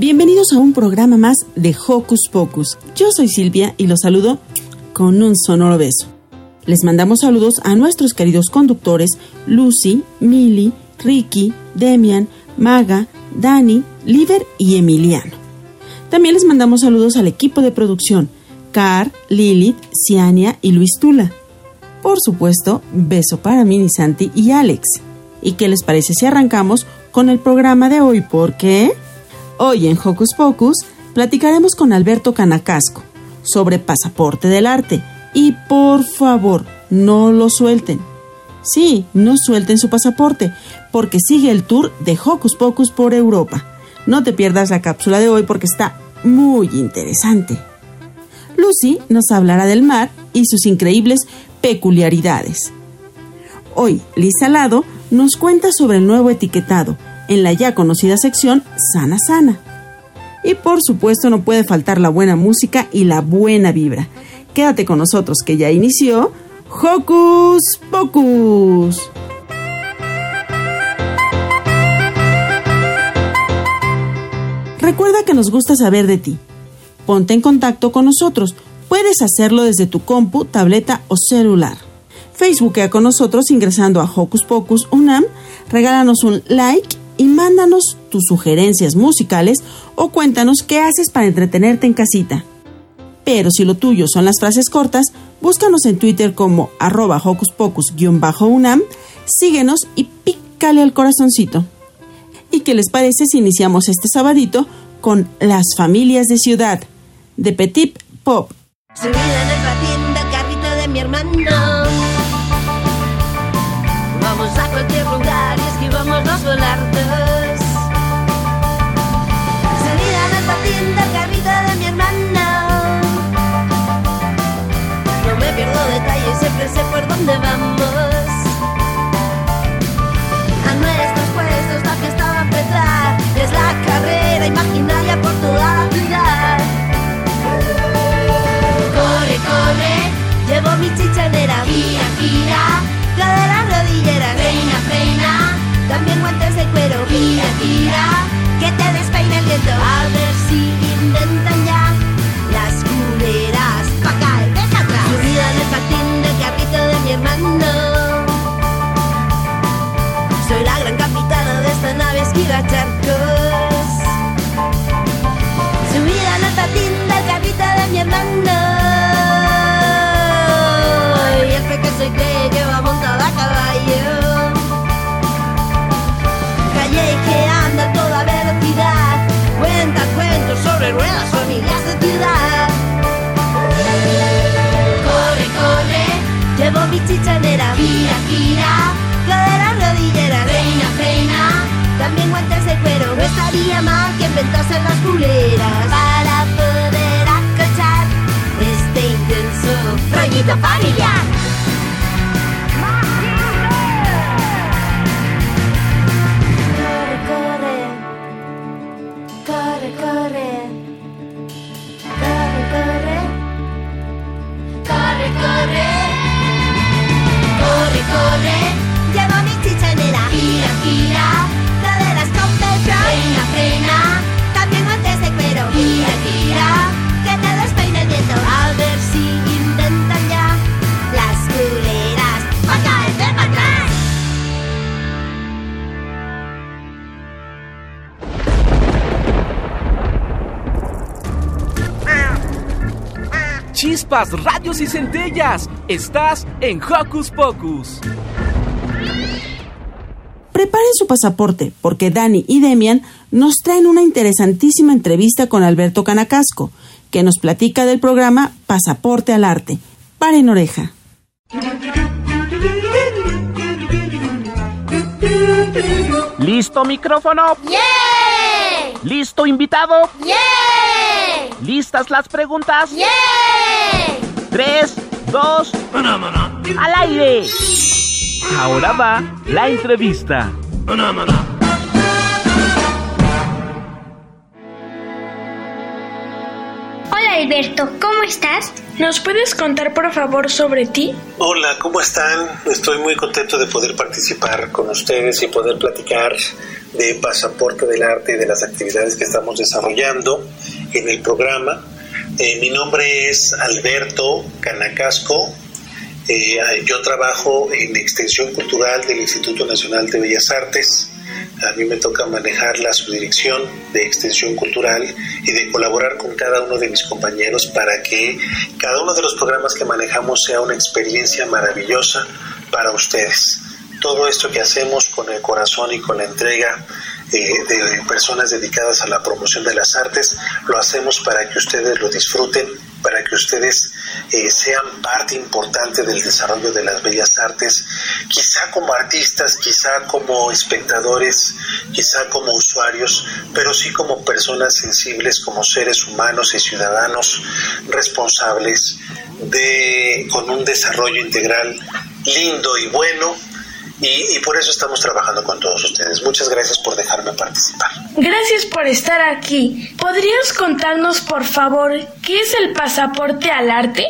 Bienvenidos a un programa más de Hocus Pocus. Yo soy Silvia y los saludo con un sonoro beso. Les mandamos saludos a nuestros queridos conductores Lucy, Millie, Ricky, Demian, Maga, Dani, Liver y Emiliano. También les mandamos saludos al equipo de producción, Car, Lilith, Ciania y Luis Tula. Por supuesto, beso para Mini Santi y Alex. ¿Y qué les parece si arrancamos con el programa de hoy? Porque hoy en Hocus Pocus platicaremos con Alberto Canacasco sobre Pasaporte del Arte. Y por favor, no lo suelten. Sí, no suelten su pasaporte, porque sigue el tour de Hocus Pocus por Europa. No te pierdas la cápsula de hoy porque está muy interesante. Lucy nos hablará del mar y sus increíbles peculiaridades. Hoy, Lisa Lado nos cuenta sobre el nuevo etiquetado en la ya conocida sección Sana Sana. Y por supuesto no puede faltar la buena música y la buena vibra. Quédate con nosotros que ya inició Hocus Pocus. Recuerda que nos gusta saber de ti. Ponte en contacto con nosotros. Puedes hacerlo desde tu compu, tableta o celular. Facebookea con nosotros ingresando a Hocus Pocus UNAM, regálanos un like y mándanos tus sugerencias musicales o cuéntanos qué haces para entretenerte en casita. Pero si lo tuyo son las frases cortas, búscanos en Twitter como arroba hocus pocus-unam, síguenos y pícale al corazoncito. ¿Y qué les parece si iniciamos este sabadito con Las familias de ciudad, de Petit Pop? Sé por dónde vamos. Centellas. Estás en Hocus Pocus. Preparen su pasaporte porque Dani y Demian nos traen una interesantísima entrevista con Alberto Canacasco, que nos platica del programa Pasaporte al Arte. Paren oreja. ¿Listo micrófono? ¡Yeah! ¿Listo invitado? ¡Yeah! ¿Listas las preguntas? ¡Yeah! Tres, dos, al aire. Ahora va la entrevista. Hola Alberto, ¿cómo estás? ¿Nos puedes contar por favor sobre ti? Hola, ¿cómo están? Estoy muy contento de poder participar con ustedes y poder platicar de Pasaporte del Arte y de las actividades que estamos desarrollando en el programa. Eh, mi nombre es Alberto Canacasco. Eh, yo trabajo en Extensión Cultural del Instituto Nacional de Bellas Artes. A mí me toca manejar la subdirección de extensión cultural y de colaborar con cada uno de mis compañeros para que cada uno de los programas que manejamos sea una experiencia maravillosa para ustedes. Todo esto que hacemos con el corazón y con la entrega de personas dedicadas a la promoción de las artes, lo hacemos para que ustedes lo disfruten, para que ustedes eh, sean parte importante del desarrollo de las bellas artes, quizá como artistas, quizá como espectadores, quizá como usuarios, pero sí como personas sensibles, como seres humanos y ciudadanos responsables de con un desarrollo integral lindo y bueno y, y, por eso estamos trabajando con todos ustedes. Muchas gracias por dejarme participar. Gracias por estar aquí. ¿Podrías contarnos, por favor, qué es el pasaporte al arte?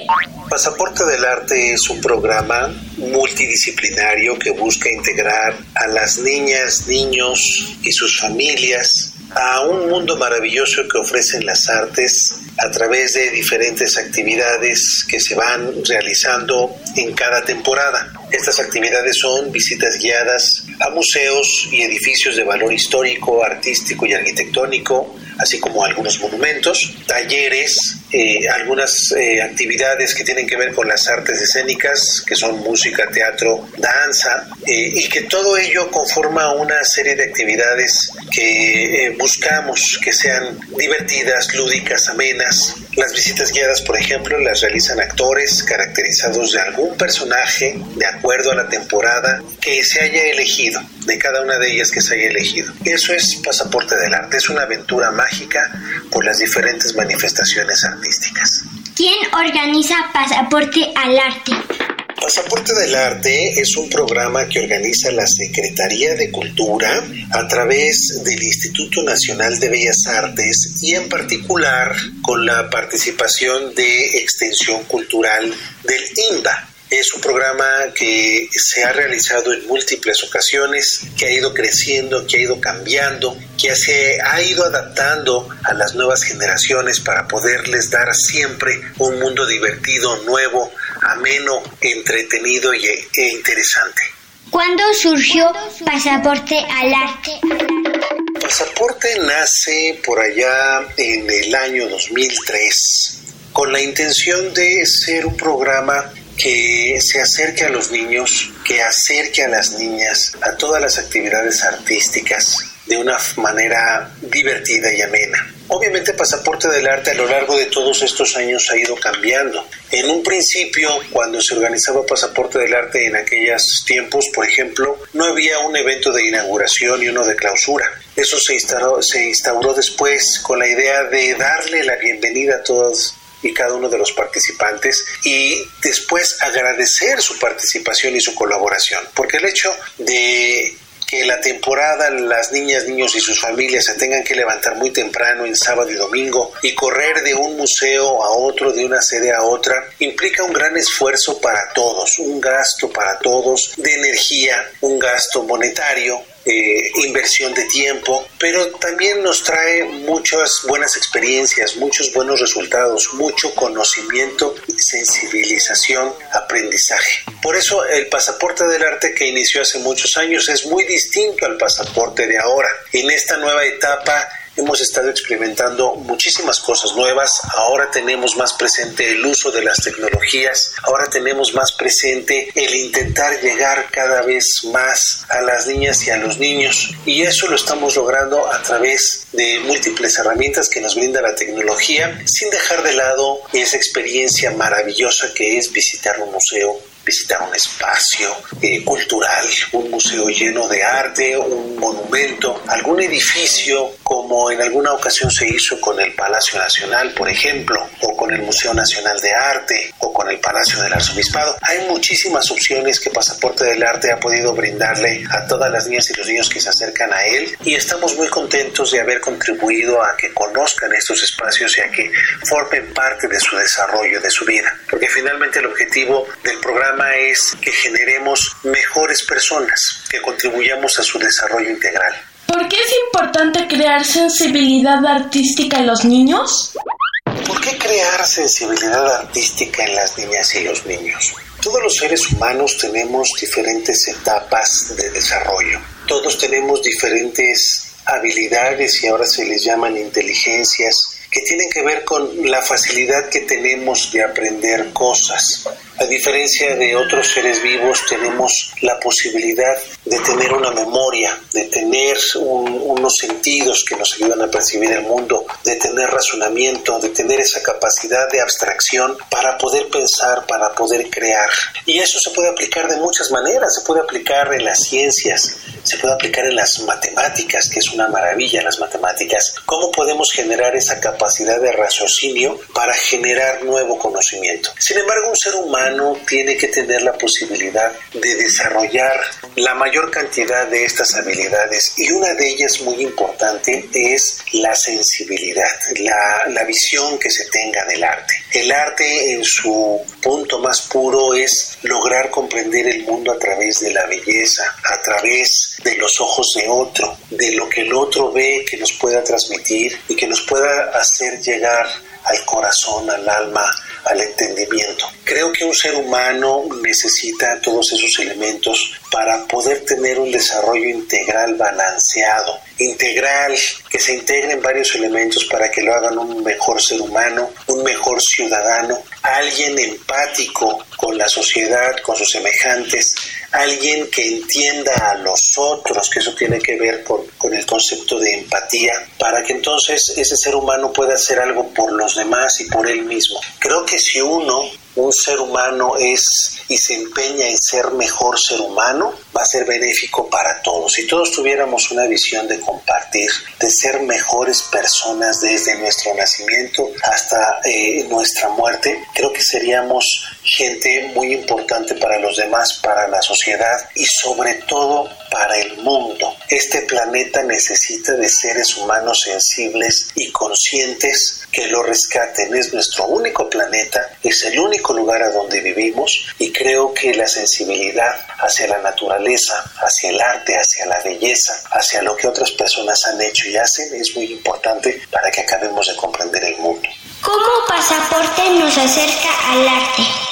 Pasaporte del Arte es un programa multidisciplinario que busca integrar a las niñas, niños y sus familias a un mundo maravilloso que ofrecen las artes a través de diferentes actividades que se van realizando en cada temporada. Estas actividades son visitas guiadas a museos y edificios de valor histórico, artístico y arquitectónico, así como algunos monumentos, talleres, eh, algunas eh, actividades que tienen que ver con las artes escénicas, que son música, teatro, danza, eh, y que todo ello conforma una serie de actividades que buscamos que sean divertidas, lúdicas, amenas. Las visitas guiadas, por ejemplo, las realizan actores caracterizados de algún personaje de acuerdo a la temporada que se haya elegido, de cada una de ellas que se haya elegido. Eso es Pasaporte del Arte, es una aventura mágica por las diferentes manifestaciones artísticas. ¿Quién organiza Pasaporte al Arte? Pasaporte del Arte es un programa que organiza la Secretaría de Cultura a través del Instituto Nacional de Bellas Artes y en particular con la participación de Extensión Cultural del INBA. Es un programa que se ha realizado en múltiples ocasiones, que ha ido creciendo, que ha ido cambiando, que se ha ido adaptando a las nuevas generaciones para poderles dar siempre un mundo divertido, nuevo, ameno, entretenido y, e interesante. ¿Cuándo surgió Pasaporte al Arte? Pasaporte nace por allá en el año 2003 con la intención de ser un programa que se acerque a los niños, que acerque a las niñas a todas las actividades artísticas de una manera divertida y amena. Obviamente Pasaporte del Arte a lo largo de todos estos años ha ido cambiando. En un principio, cuando se organizaba Pasaporte del Arte en aquellos tiempos, por ejemplo, no había un evento de inauguración y uno de clausura. Eso se instauró, se instauró después con la idea de darle la bienvenida a todos y cada uno de los participantes y después agradecer su participación y su colaboración, porque el hecho de que la temporada las niñas, niños y sus familias se tengan que levantar muy temprano en sábado y domingo y correr de un museo a otro, de una sede a otra, implica un gran esfuerzo para todos, un gasto para todos de energía, un gasto monetario, eh, inversión de tiempo, pero también nos trae muchas buenas experiencias, muchos buenos resultados, mucho conocimiento, sensibilización, aprendizaje. Por eso el pasaporte del arte que inició hace muchos años es muy distinto al pasaporte de ahora. En esta nueva etapa hemos estado experimentando muchísimas cosas nuevas. Ahora tenemos más presente el uso de las tecnologías, ahora tenemos más presente el intentar llegar cada vez más a las niñas y a los niños. Y eso lo estamos logrando a través de múltiples herramientas que nos brinda la tecnología, sin dejar de lado esa experiencia maravillosa que es visitar un museo visitar un espacio eh, cultural, un museo lleno de arte, un monumento, algún edificio como en alguna ocasión se hizo con el Palacio Nacional, por ejemplo, o con el Museo Nacional de Arte, o con el Palacio del Arzobispado. Hay muchísimas opciones que Pasaporte del Arte ha podido brindarle a todas las niñas y los niños que se acercan a él y estamos muy contentos de haber contribuido a que conozcan estos espacios y a que formen parte de su desarrollo, de su vida, porque finalmente el objetivo del programa es que generemos mejores personas, que contribuyamos a su desarrollo integral. ¿Por qué es importante crear sensibilidad artística en los niños? ¿Por qué crear sensibilidad artística en las niñas y los niños? Todos los seres humanos tenemos diferentes etapas de desarrollo. Todos tenemos diferentes habilidades y ahora se les llaman inteligencias que tienen que ver con la facilidad que tenemos de aprender cosas. A diferencia de otros seres vivos, tenemos la posibilidad de tener una memoria, de tener unos sentidos que nos ayudan a percibir el mundo, de tener razonamiento, de tener esa capacidad de abstracción para poder pensar, para poder crear. Y eso se puede aplicar de muchas maneras. Se puede aplicar en las ciencias, se puede aplicar en las matemáticas, que es una maravilla las matemáticas. ¿Cómo podemos generar esa capacidad de raciocinio para generar nuevo conocimiento? Sin embargo, un ser humano tiene que tener la posibilidad de desarrollar la mayor cantidad de estas habilidades y una de ellas muy importante es la sensibilidad, la, la visión que se tenga del arte. El arte en su punto más puro es lograr comprender el mundo a través de la belleza, a través de los ojos de otro, de lo que el otro ve que nos pueda transmitir y que nos pueda hacer llegar al corazón, al alma, al entendimiento. Creo que un ser humano necesita todos esos elementos para poder tener un desarrollo integral balanceado, integral, que se integren varios elementos para que lo hagan un mejor ser humano, un mejor ciudadano, alguien empático con la sociedad, con sus semejantes, alguien que entienda a los otros, que eso tiene que ver con, con el concepto de empatía, para que entonces ese ser humano pueda hacer algo por los demás y por él mismo. Creo que si uno un ser humano es y se empeña en ser mejor ser humano, va a ser benéfico para todos. Si todos tuviéramos una visión de compartir, de ser mejores personas desde nuestro nacimiento hasta eh, nuestra muerte, creo que seríamos gente muy importante para los demás, para la sociedad y sobre todo para el mundo. Este planeta necesita de seres humanos sensibles y conscientes que lo rescaten. Es nuestro único planeta, es el único lugar a donde vivimos y creo que la sensibilidad hacia la naturaleza, hacia el arte, hacia la belleza, hacia lo que otras personas han hecho y hacen es muy importante para que acabemos de comprender el mundo. ¿Cómo pasaporte nos acerca al arte?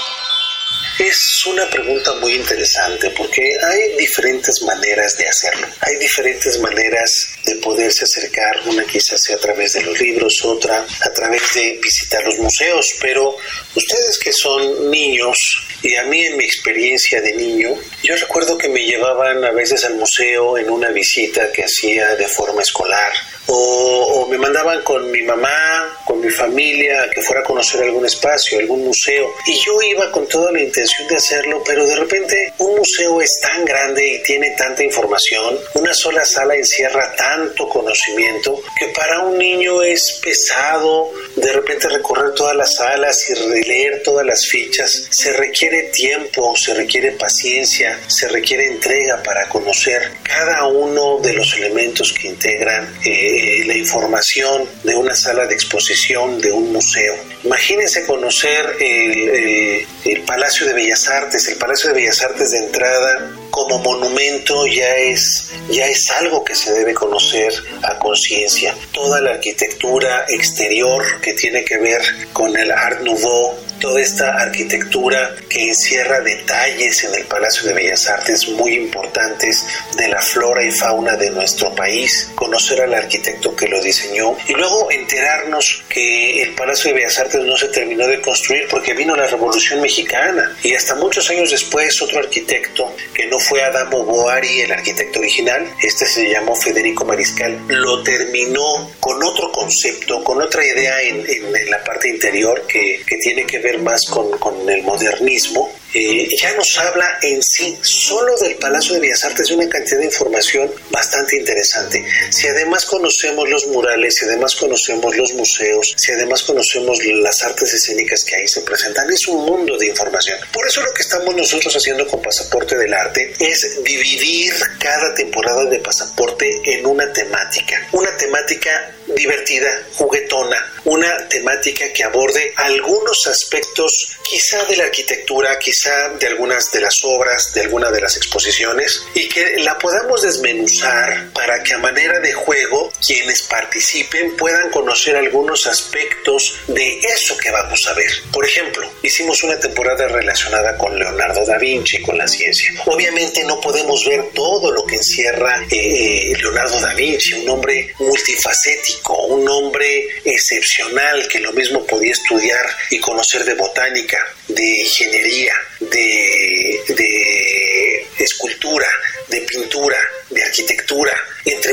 Es una pregunta muy interesante porque hay diferentes maneras de hacerlo. Hay diferentes maneras de poderse acercar. Una quizás sea a través de los libros, otra a través de visitar los museos. Pero ustedes que son niños, y a mí en mi experiencia de niño, yo recuerdo que me llevaban a veces al museo en una visita que hacía de forma escolar o, me mandaban con mi mamá, con mi familia, a que fuera a conocer algún espacio, algún museo. Y yo iba con toda la intención de hacerlo, pero de repente un museo es tan grande y tiene tanta información, una sola sala encierra tanto conocimiento, que para un niño es pesado de repente recorrer todas las salas y releer todas las fichas. Se requiere tiempo, se requiere paciencia, se requiere entrega para conocer cada uno de los elementos que integran. Eh, eh, la información de una sala de exposición de un museo. Imagínense conocer el, el, Palacio de Bellas Artes. El Palacio de Bellas Artes de entrada como monumento ya es, ya es algo que se debe conocer a conciencia. Toda la arquitectura exterior que tiene que ver con el Art Nouveau, toda esta arquitectura que encierra detalles en el Palacio de Bellas Artes muy importantes de la flora y fauna de nuestro país, conocer al arquitecto que lo diseñó y luego enterarnos que el Palacio de Bellas Artes no se terminó de construir porque vino la Revolución Mexicana. Y hasta muchos años después otro arquitecto que no fue Adamo Boari el arquitecto original, este se llamó Federico Mariscal, lo terminó con otro concepto, con otra idea en, la parte interior que, que, tiene que ver más con, con el modernismo eh, ya nos habla en sí solo del Palacio de Bellas Artes una cantidad de información bastante interesante. Si además conocemos los murales, si además conocemos los museos, si además conocemos las artes escénicas que ahí se presentan, es un mundo de información. Por eso lo que estamos nosotros haciendo con Pasaporte del Arte es dividir cada temporada de Pasaporte en una temática. Una temática divertida, juguetona, una temática que aborde algunos aspectos quizá de la arquitectura, quizá de algunas de las obras, de algunas de las exposiciones y que la podamos desmenuzar para que a manera de juego quienes participen puedan conocer algunos aspectos de eso que vamos a ver. Por ejemplo, hicimos una temporada relacionada con Leonardo da Vinci, con la ciencia. Obviamente no podemos ver todo lo que encierra eh, eh, Leonardo da Vinci, un hombre multifacético, un hombre excepcional que lo mismo podía estudiar y conocer de botánica, de ingeniería, de, de escultura, de pintura, de arquitectura,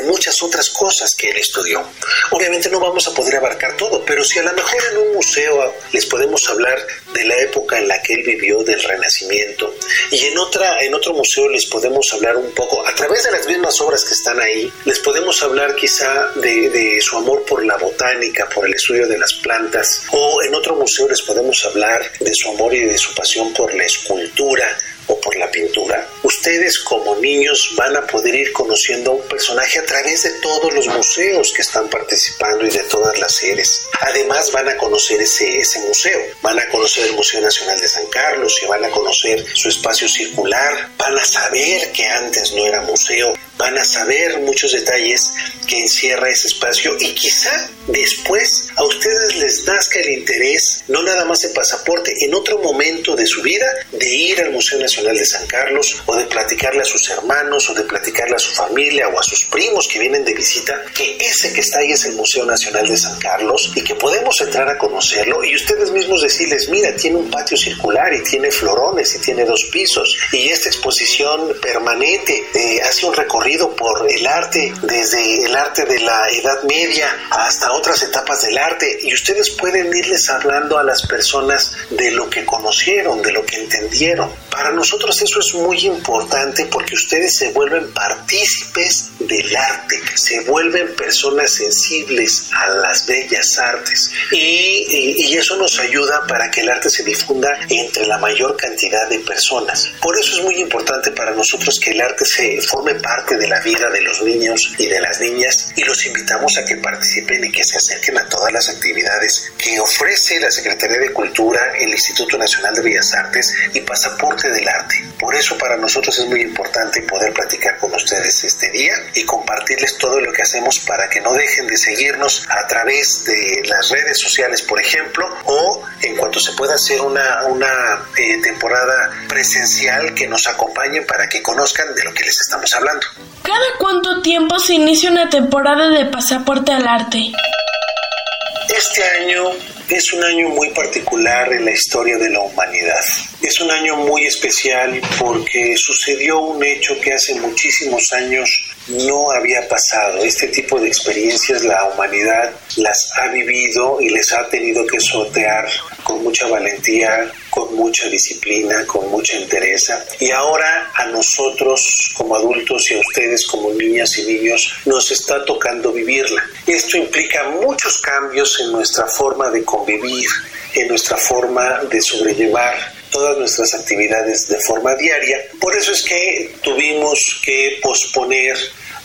muchas otras cosas que él estudió. Obviamente no vamos a poder abarcar todo, pero si a lo mejor en un museo les podemos hablar de la época en la que él vivió, del Renacimiento, y en, otra, en otro museo les podemos hablar un poco, a través de las mismas obras que están ahí, les podemos hablar quizá de, de su amor por la botánica, por el estudio de las plantas, o en otro museo les podemos hablar de su amor y de su pasión por la escultura, o por la pintura, ustedes como niños van a poder ir conociendo a un personaje a través de todos los museos que están participando y de todas las sedes. Además van a conocer ese, ese museo, van a conocer el Museo Nacional de San Carlos y van a conocer su espacio circular, van a saber que antes no era museo, van a saber muchos detalles que encierra ese espacio y quizá después a ustedes les nazca el interés, no nada más de pasaporte, en otro momento de su vida, de ir al Museo Nacional de San Carlos o de platicarle a sus hermanos o de platicarle a su familia o a sus primos que vienen de visita, que ese que está ahí es el Museo Nacional de San Carlos y que podemos entrar a conocerlo y ustedes mismos decirles, mira, tiene un patio circular y tiene florones y tiene dos pisos y esta exposición permanente eh, hace un recorrido por el arte, desde el arte de la Edad Media hasta otras etapas del arte y ustedes pueden irles hablando a las personas de lo que conocieron, de lo que entendieron. Para nosotros eso es muy importante porque ustedes se vuelven partícipes del arte, se vuelven personas sensibles a las bellas artes y, y, eso nos ayuda para que el arte se difunda entre la mayor cantidad de personas. Por eso es muy importante para nosotros que el arte se forme parte de la vida de los niños y de las niñas y los invitamos a que participen y que se acerquen a todas las actividades que ofrece la Secretaría de Cultura, el Instituto Nacional de Bellas Artes y Pasaporte del Arte. Por eso para nosotros es muy importante poder platicar con ustedes este día y compartirles todo lo que hacemos para que no dejen de seguirnos a través de las redes sociales, por ejemplo, o en cuanto se pueda hacer una, una eh, temporada presencial que nos acompañen para que conozcan de lo que les estamos hablando. ¿Cada cuánto tiempo se inicia una temporada de pasaporte al arte? Este año es un año muy particular en la historia de la humanidad. Es un año muy especial porque sucedió un hecho que hace muchísimos años no había pasado. Este tipo de experiencias la humanidad las ha vivido y les ha tenido que sortear con mucha valentía, con mucha disciplina, con mucha entereza. Y ahora a nosotros como adultos y a ustedes como niñas y niños nos está tocando vivirla. Esto implica muchos cambios en nuestra forma de convivir, en nuestra forma de sobrellevar todas nuestras actividades de forma diaria. Por eso es que tuvimos que posponer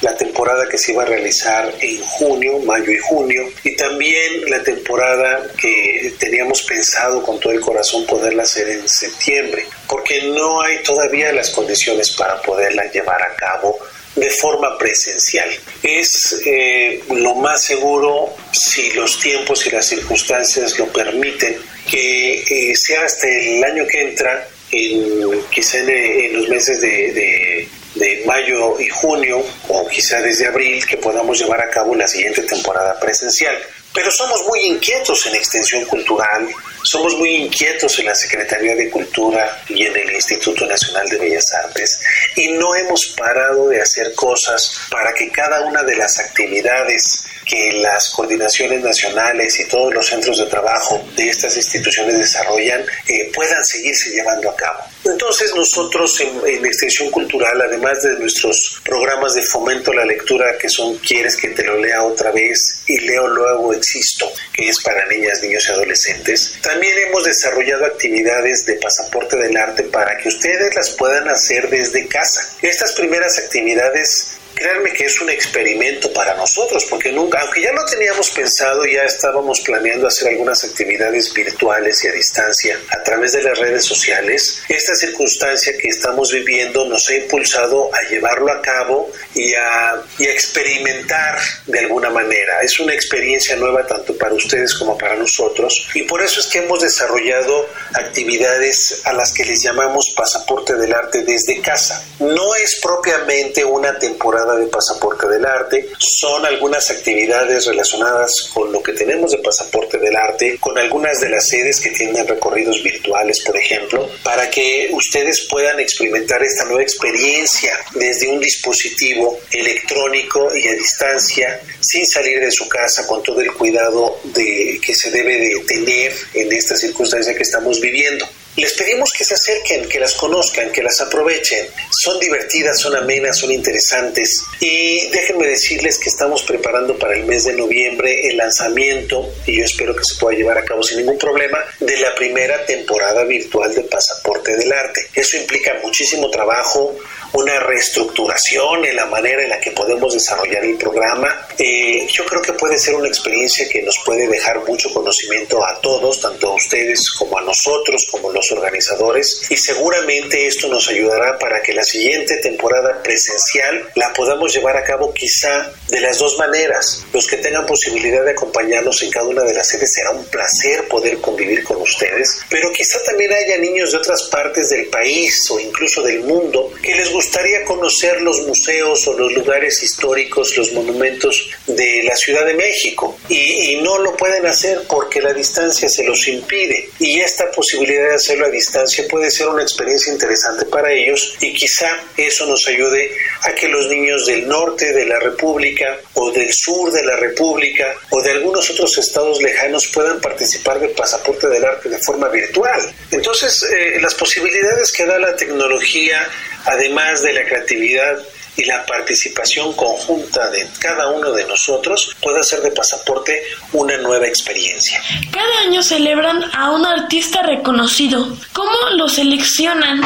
la temporada que se iba a realizar en junio, mayo y junio, y también la temporada que teníamos pensado con todo el corazón poderla hacer en septiembre, porque no hay todavía las condiciones para poderla llevar a cabo de forma presencial. Es eh, lo más seguro, si los tiempos y las circunstancias lo permiten, que eh, sea hasta el año que entra, en, quizá en, los meses de, de mayo y junio, o quizá desde abril, que podamos llevar a cabo la siguiente temporada presencial. Pero somos muy inquietos en extensión cultural, somos muy inquietos en la Secretaría de Cultura y en el Instituto Nacional de Bellas Artes y no hemos parado de hacer cosas para que cada una de las actividades que las coordinaciones nacionales y todos los centros de trabajo de estas instituciones desarrollan eh, puedan seguirse llevando a cabo. Entonces nosotros en, Extensión Cultural, además de nuestros programas de fomento a la lectura, que son Quieres que te lo lea otra vez y Leo luego existo, que es para niñas, niños y adolescentes, también hemos desarrollado actividades de pasaporte del arte para que ustedes las puedan hacer desde casa. Estas primeras actividades créanme que es un experimento para nosotros, porque nunca, aunque ya lo teníamos pensado, ya estábamos planeando hacer algunas actividades virtuales y a distancia a través de las redes sociales, esta circunstancia que estamos viviendo nos ha impulsado a llevarlo a cabo y a, y a experimentar de alguna manera. Es una experiencia nueva tanto para ustedes como para nosotros y por eso es que hemos desarrollado actividades a las que les llamamos pasaporte del arte desde casa. No es propiamente una temporada de Pasaporte del Arte. Son algunas actividades relacionadas con lo que tenemos de Pasaporte del Arte, con algunas de las sedes que tienen recorridos virtuales, por ejemplo, para que ustedes puedan experimentar esta nueva experiencia desde un dispositivo electrónico y a distancia, sin salir de su casa, con todo el cuidado de, que se debe de tener en esta circunstancia que estamos viviendo. Les pedimos que se acerquen, que las conozcan, que las aprovechen. Son divertidas, son amenas, son interesantes. Y déjenme decirles que estamos preparando para el mes de noviembre el lanzamiento, y yo espero que se pueda llevar a cabo sin ningún problema, de la primera temporada virtual de Pasaporte del Arte. Eso implica muchísimo trabajo, una reestructuración en la manera en la que podemos desarrollar el programa. Eh, yo creo que puede ser una experiencia que nos puede dejar mucho conocimiento a todos, tanto a ustedes como a nosotros, como los organizadores, y seguramente esto nos ayudará para que la siguiente temporada presencial la podamos llevar a cabo quizá de las dos maneras. Los que tengan posibilidad de acompañarnos en cada una de las sedes será un placer poder convivir con ustedes, pero quizá también haya niños de otras partes del país o incluso del mundo que les gustaría conocer los museos o los lugares históricos, los monumentos de la Ciudad de México y, no lo pueden hacer porque la distancia se los impide y esta posibilidad de hacerlo a distancia puede ser una experiencia interesante para ellos y quizá eso nos ayude a que los niños del norte de la República o del sur de la República o de algunos otros estados lejanos puedan participar del pasaporte del arte de forma virtual. Entonces, eh, las posibilidades que da la tecnología además de la creatividad y la participación conjunta de cada uno de nosotros puede hacer de pasaporte una nueva experiencia. Cada año celebran a un artista reconocido. ¿Cómo lo seleccionan?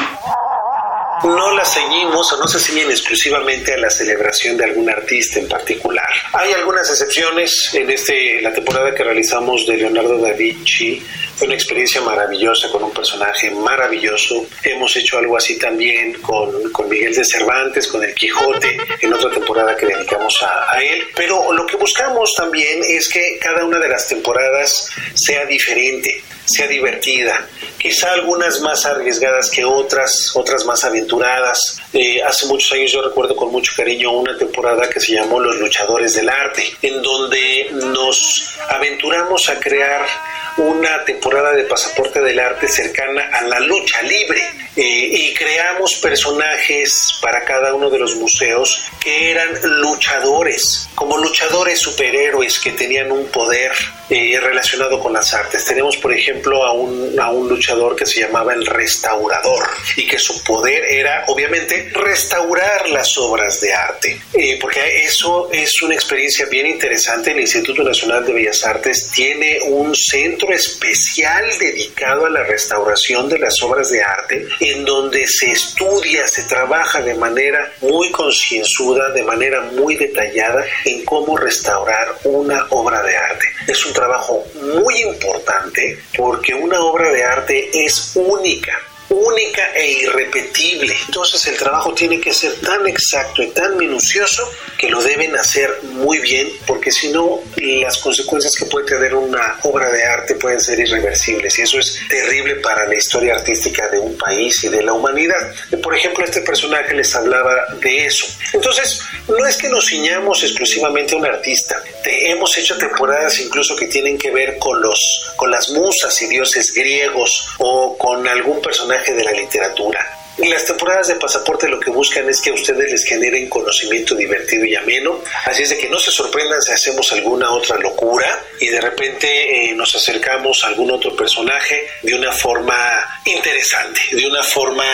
No la ceñimos o no se ciñen exclusivamente a la celebración de algún artista en particular. Hay algunas excepciones en este la temporada que realizamos de Leonardo da Vinci fue una experiencia maravillosa con un personaje maravilloso. Hemos hecho algo así también con, con Miguel de Cervantes, con el Quijote, en otra temporada que dedicamos a él. Pero lo que buscamos también es que cada una de las temporadas sea diferente sea divertida, quizá algunas más arriesgadas que otras, otras más aventuradas. Eh, hace muchos años yo recuerdo con mucho cariño una temporada que se llamó Los Luchadores del Arte, en donde nos aventuramos a crear una temporada de Pasaporte del Arte cercana a la lucha libre eh, y creamos personajes para cada uno de los museos que eran luchadores, como luchadores superhéroes que tenían un poder eh, relacionado con las artes. Tenemos, por ejemplo, a un, a un luchador que se llamaba el restaurador y que su poder era, obviamente, restaurar las obras de arte, eh, porque eso es una experiencia bien interesante. El Instituto Nacional de Bellas Artes tiene un centro especial dedicado a la restauración de las obras de arte, en donde se estudia, se trabaja de manera muy concienzuda, de manera muy detallada en cómo restaurar una obra de arte. Es un trabajo muy importante porque una obra de arte es única única e irrepetible. Entonces el trabajo tiene que ser tan exacto y tan minucioso que lo deben hacer muy bien porque si no las consecuencias que puede tener una obra de arte pueden ser irreversibles y eso es terrible para la historia artística de un país y de la humanidad. Por ejemplo, este personaje les hablaba de eso. Entonces, no es que nos ciñamos exclusivamente a un artista. Hemos hecho temporadas incluso que tienen que ver con los con las musas y dioses griegos o con algún personaje de la literatura. Las temporadas de pasaporte lo que buscan es que a ustedes les generen conocimiento divertido y ameno, así es de que no se sorprendan si hacemos alguna otra locura y de repente eh, nos acercamos a algún otro personaje de una forma interesante, de una forma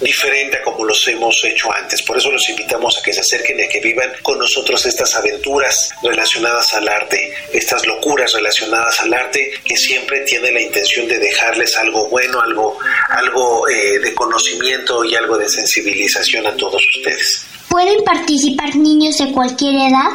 diferente a como los hemos hecho antes. Por eso los invitamos a que se acerquen y a que vivan con nosotros estas aventuras relacionadas al arte, estas locuras relacionadas al arte que siempre tiene la intención de dejarles algo bueno, algo, algo eh, de conocimiento y algo de sensibilización a todos ustedes. ¿Pueden participar niños de cualquier edad?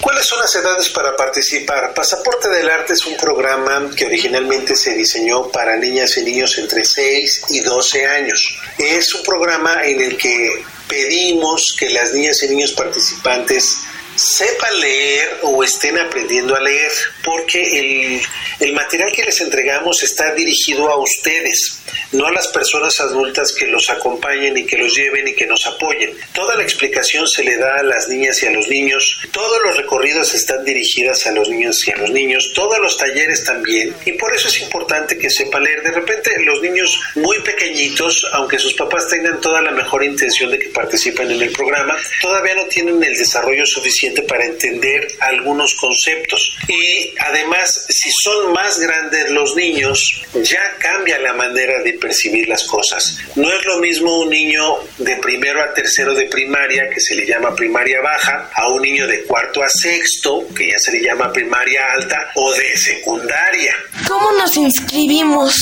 ¿Cuáles son las edades para participar? Pasaporte del Arte es un programa que originalmente se diseñó para niñas y niños entre 6 y 12 años. Es un programa en el que pedimos que las niñas y niños participantes sepan leer o estén aprendiendo a leer, porque el, el, material que les entregamos está dirigido a ustedes, no a las personas adultas que los acompañen y que los lleven y que nos apoyen. Toda la explicación se le da a las niñas y a los niños, todos los recorridos están dirigidos a los niños y a los niños, todos los talleres también, y por eso es importante que sepa leer. De repente los niños muy pequeñitos, aunque sus papás tengan toda la mejor intención de que participen en el programa, todavía no tienen el desarrollo suficiente para entender algunos conceptos. Y además, si son más grandes los niños, ya cambia la manera de percibir las cosas. No es lo mismo un niño de primero a tercero de primaria, que se le llama primaria baja, a un niño de cuarto a sexto, que ya se le llama primaria alta, o de secundaria. ¿Cómo nos inscribimos?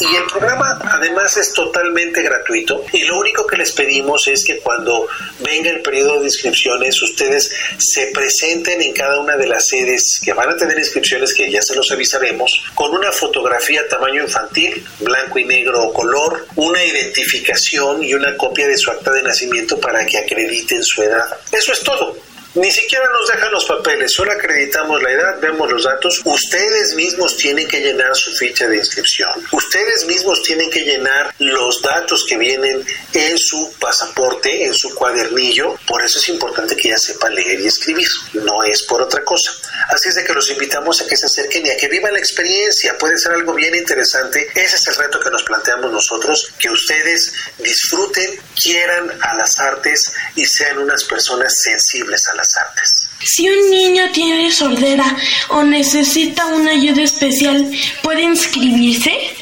Y el programa además es totalmente gratuito y lo único que les pedimos es que cuando venga el periodo de inscripciones ustedes se presenten en cada una de las sedes que van a tener inscripciones que ya se los avisaremos con una fotografía tamaño infantil, blanco y negro o color, una identificación y una copia de su acta de nacimiento para que acrediten su edad. Eso es todo. Ni siquiera nos dejan los papeles, solo acreditamos la edad, vemos los datos. Ustedes mismos tienen que llenar su ficha de inscripción. Ustedes mismos tienen que llenar los datos que vienen en su pasaporte, en su cuadernillo. Por eso es importante que ya sepan leer y escribir. No es por otra cosa. Así es de que los invitamos a que se acerquen y a que vivan la experiencia. Puede ser algo bien interesante. Ese es el reto que nos planteamos nosotros, que ustedes disfruten, quieran a las artes y sean unas personas sensibles a las artes. Si un niño tiene sordera o necesita una ayuda especial, ¿puede inscribirse?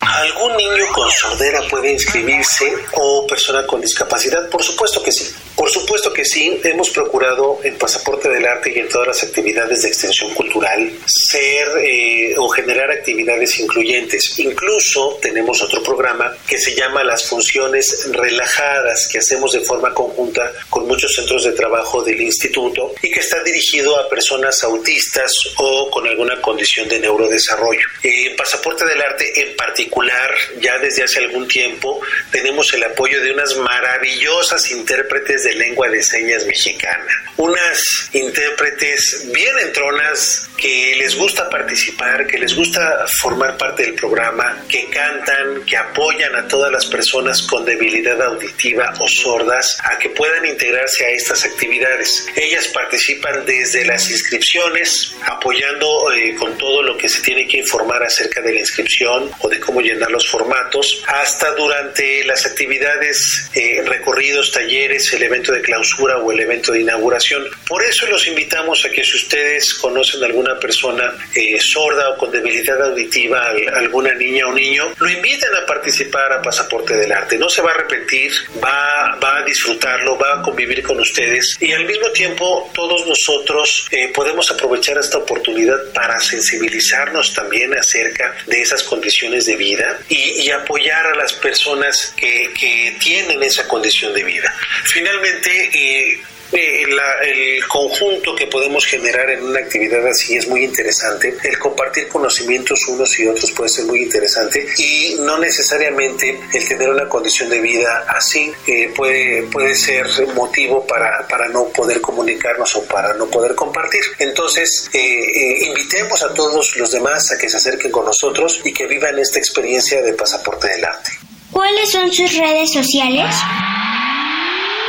¿Algún niño con sordera puede inscribirse o persona con discapacidad? Por supuesto que sí. Por supuesto que sí, hemos procurado en Pasaporte del Arte y en todas las actividades de extensión cultural ser eh, o generar actividades incluyentes. Incluso tenemos otro programa que se llama Las Funciones Relajadas, que hacemos de forma conjunta con muchos centros de trabajo del instituto y que está dirigido a personas autistas o con alguna condición de neurodesarrollo. En Pasaporte del Arte en particular, ya desde hace algún tiempo, tenemos el apoyo de unas maravillosas intérpretes de lengua de señas mexicana. Unas intérpretes bien entronas que les gusta participar, que les gusta formar parte del programa, que cantan, que apoyan a todas las personas con debilidad auditiva o sordas a que puedan integrarse a estas actividades. Ellas participan desde las inscripciones, apoyando eh, con todo lo que se tiene que informar acerca de la inscripción o de cómo llenar los formatos, hasta durante las actividades, eh, recorridos, talleres, el evento de clausura o el evento de inauguración. Por eso los invitamos a que si ustedes conocen a alguna persona eh, sorda o con debilidad auditiva, alguna niña o niño, lo inviten a participar a Pasaporte del Arte. No se va a arrepentir, va, va a disfrutarlo, va a convivir con ustedes y al mismo tiempo todos nosotros eh, podemos aprovechar esta oportunidad para sensibilizarnos también acerca de esas condiciones de vida y, y apoyar a las personas que, que tienen esa condición de vida. Finalmente, eh, eh, el conjunto que podemos generar en una actividad así es muy interesante. El compartir conocimientos unos y otros puede ser muy interesante y no necesariamente el tener una condición de vida así eh, puede, puede ser motivo para, para no poder comunicarnos o para no poder compartir. Entonces, eh, invitemos a todos los demás a que se acerquen con nosotros y que vivan esta experiencia de pasaporte del arte. ¿Cuáles son sus redes sociales?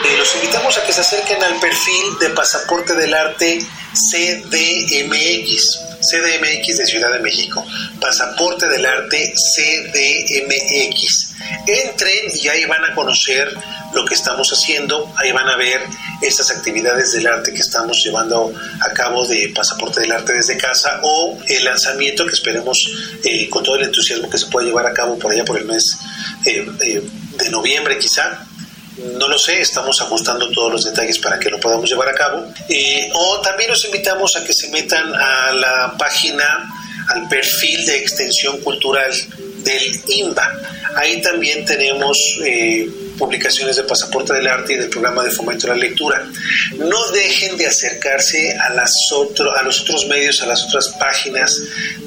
Eh, los invitamos a que se acerquen al perfil de Pasaporte del Arte CDMX, CDMX de Ciudad de México, Pasaporte del Arte CDMX. Entren y ahí van a conocer lo que estamos haciendo, ahí van a ver estas actividades del arte que estamos llevando a cabo de Pasaporte del Arte desde casa o el lanzamiento que esperemos eh, con todo el entusiasmo que se pueda llevar a cabo por allá por el mes eh, de noviembre quizá no lo sé, estamos ajustando todos los detalles para que lo podamos llevar a cabo. Eh, o también los invitamos a que se metan a la página, al perfil de extensión cultural del INBA. Ahí también tenemos eh, publicaciones de Pasaporte del Arte y del programa de fomento de la lectura. No dejen de acercarse a, las a los otros medios, a las otras páginas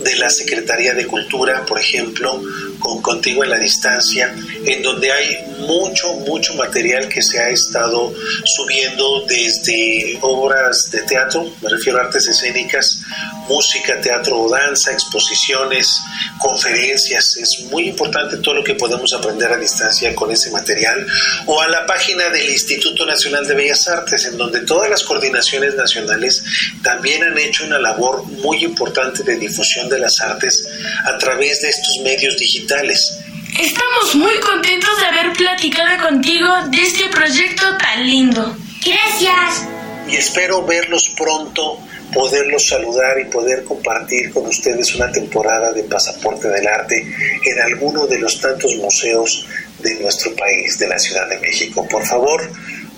de la Secretaría de Cultura, por ejemplo, con Contigo en la Distancia, en donde hay mucho, mucho material que se ha estado subiendo desde obras de teatro, me refiero a artes escénicas, música, teatro o danza, exposiciones, conferencias. Es muy importante todo lo que podemos aprender a distancia con ese material. O a la página del Instituto Nacional de Bellas Artes, en donde todas las coordinaciones nacionales también han hecho una labor muy importante de difusión de las artes a través de estos medios digitales. Estamos muy contentos de haber platicado contigo de este proyecto tan lindo. Gracias. Y espero verlos pronto poderlos saludar y poder compartir con ustedes una temporada de Pasaporte del Arte en alguno de los tantos museos de nuestro país, de la Ciudad de México. Por favor,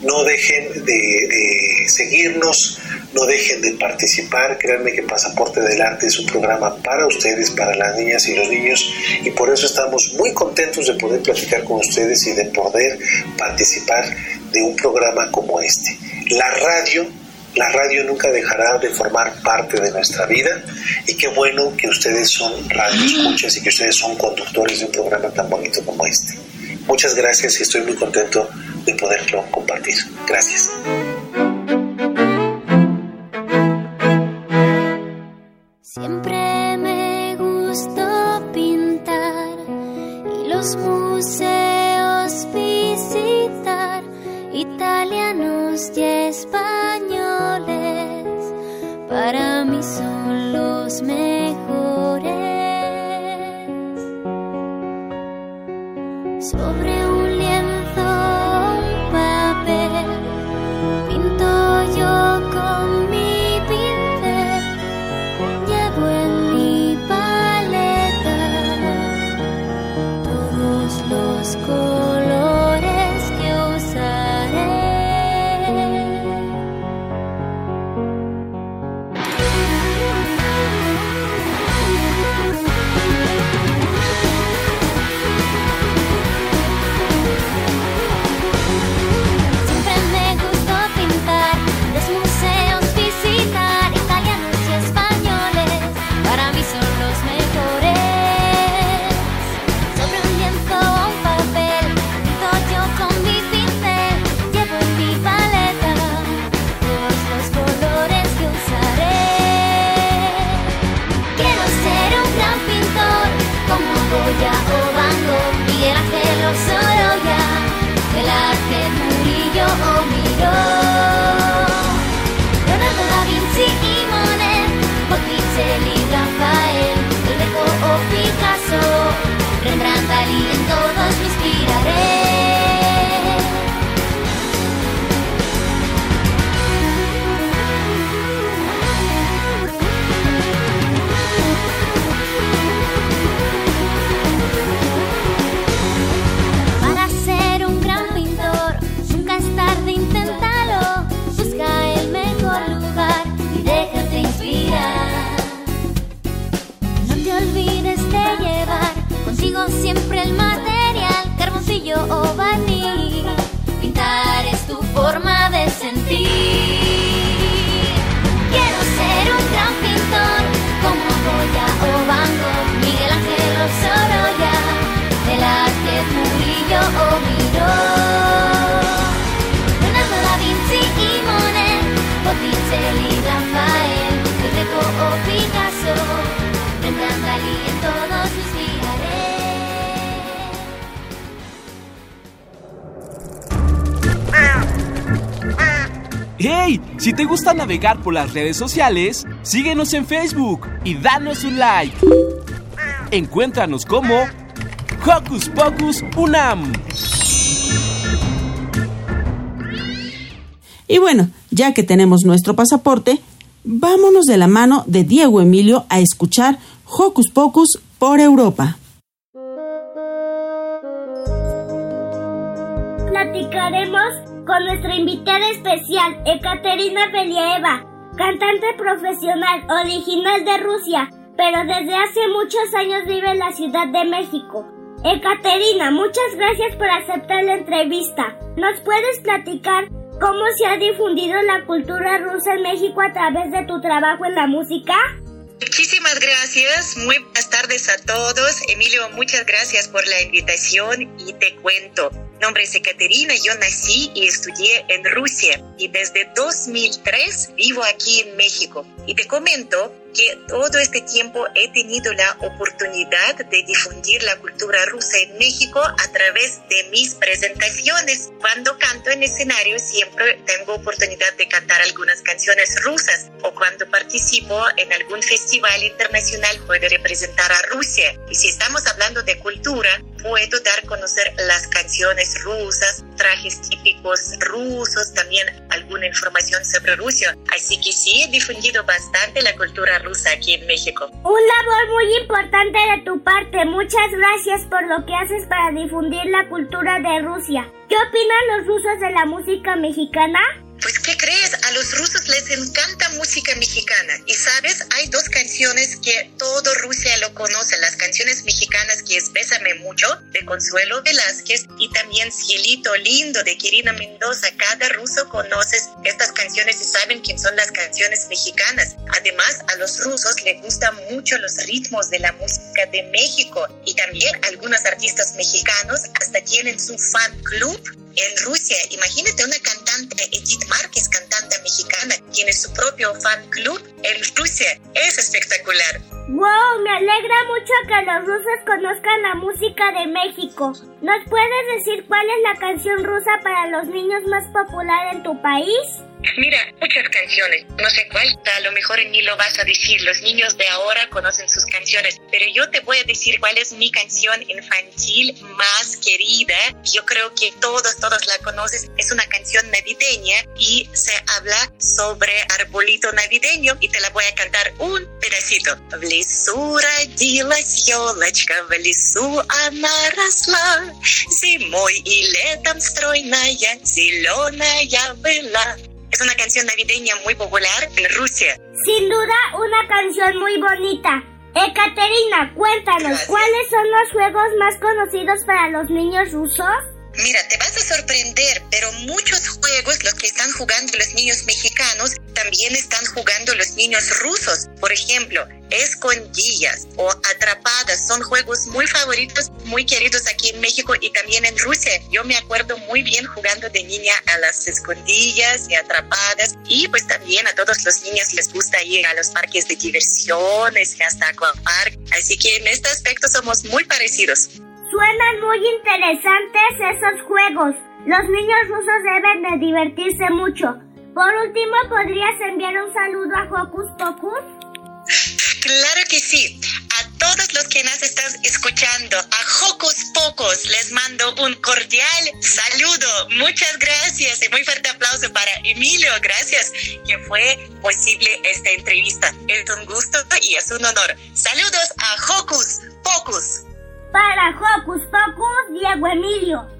no dejen de, seguirnos, no dejen de participar. Créanme que Pasaporte del Arte es un programa para ustedes, para las niñas y los niños, y por eso estamos muy contentos de poder platicar con ustedes y de poder participar de un programa como este. La radio la radio nunca dejará de formar parte de nuestra vida y qué bueno que ustedes son radioescuchas y que ustedes son conductores de un programa tan bonito como este. Muchas gracias y estoy muy contento de poderlo compartir. Gracias. Siempre me gustó pintar y los museos visitar, italianos y españoles son los mejores. Sobre un ¡Hey! Si te gusta navegar por las redes sociales, síguenos en Facebook y danos un like. Encuéntranos como Hocus Pocus Unam. Y bueno, ya que tenemos nuestro pasaporte, vámonos de la mano de Diego Emilio a escuchar Hocus Pocus por Europa. Platicaremos con nuestra invitada especial, Ekaterina Believa, cantante profesional original de Rusia, pero desde hace muchos años vive en la Ciudad de México. Ekaterina, muchas gracias por aceptar la entrevista. ¿Nos puedes platicar cómo se ha difundido la cultura rusa en México a través de tu trabajo en la música? Muchísimas gracias, muy buenas tardes a todos. Emilio, muchas gracias por la invitación y te cuento. Nombre es Ekaterina, yo nací y estudié en Rusia y desde 2003 vivo aquí en México. Y te comento que todo este tiempo he tenido la oportunidad de difundir la cultura rusa en México a través de mis presentaciones. Cuando canto en escenario siempre tengo oportunidad de cantar algunas canciones rusas o cuando participo en algún festival internacional puedo representar a Rusia. Y si estamos hablando de cultura, puedo dar a conocer las canciones rusas, trajes típicos rusos, también alguna información sobre Rusia. Así que sí, he difundido bastante la cultura rusa aquí en México. Un labor muy importante de tu parte. Muchas gracias por lo que haces para difundir la cultura de Rusia. ¿Qué opinan los rusos de la música mexicana? Pues, ¿qué crees? A los rusos les encanta música mexicana. Y sabes, hay dos canciones que todo Rusia lo conoce. Las canciones mexicanas que es Mucho, de Consuelo Velázquez, y también Cielito Lindo, de Kirina Mendoza. Cada ruso conoce estas canciones y saben quién son las canciones mexicanas. Además, a los rusos les gustan mucho los ritmos de la música de México. Y también algunos artistas mexicanos hasta tienen su fan club en Rusia. Imagínate una cantante, Edith Márquez, cantante mexicana, tiene su propio fan club en Rusia. Es espectacular. ¡Wow! Me alegra mucho que los rusos conozcan la música de México. ¿Nos puedes decir cuál es la canción rusa para los niños más popular en tu país? Mira, muchas canciones. No sé cuál, a lo mejor ni lo vas a decir. Los niños de ahora conocen sus canciones, pero yo te voy a decir cuál es mi canción infantil más querida. Yo creo que todos, todos la conocen. Es una canción navideña y se habla sobre arbolito navideño y te la voy a cantar un pedacito. В лесу родилась елочка, в лесу она росла. Зимой и летом стройная, зеленая была. Es una canción navideña muy popular en Rusia. Sin duda, una canción muy bonita. Ekaterina, cuéntanos, ¿cuáles son los juegos más conocidos para los niños rusos? Mira, te vas a sorprender, pero muchos juegos, los que están jugando los niños mexicanos, también están jugando los niños rusos. Por ejemplo, escondillas o atrapadas son juegos muy favoritos, muy queridos aquí en México y también en Rusia. Yo me acuerdo muy bien jugando de niña a las escondillas y atrapadas y pues también a todos los niños les gusta ir a los parques de diversiones y hasta Aquapark. Así que en este aspecto somos muy parecidos. Suenan muy interesantes esos juegos. Los niños rusos deben de divertirse mucho. Por último, ¿podrías enviar un saludo a Hocus Pocus? Claro que sí. A todos los que nos están escuchando, a Hocus Pocus, les mando un cordial saludo. Muchas gracias y muy fuerte aplauso para Emilio. Gracias que fue posible esta entrevista. Es un gusto y es un honor. Saludos a Hocus Pocus. Para Hocus Pocus, Diego Emilio.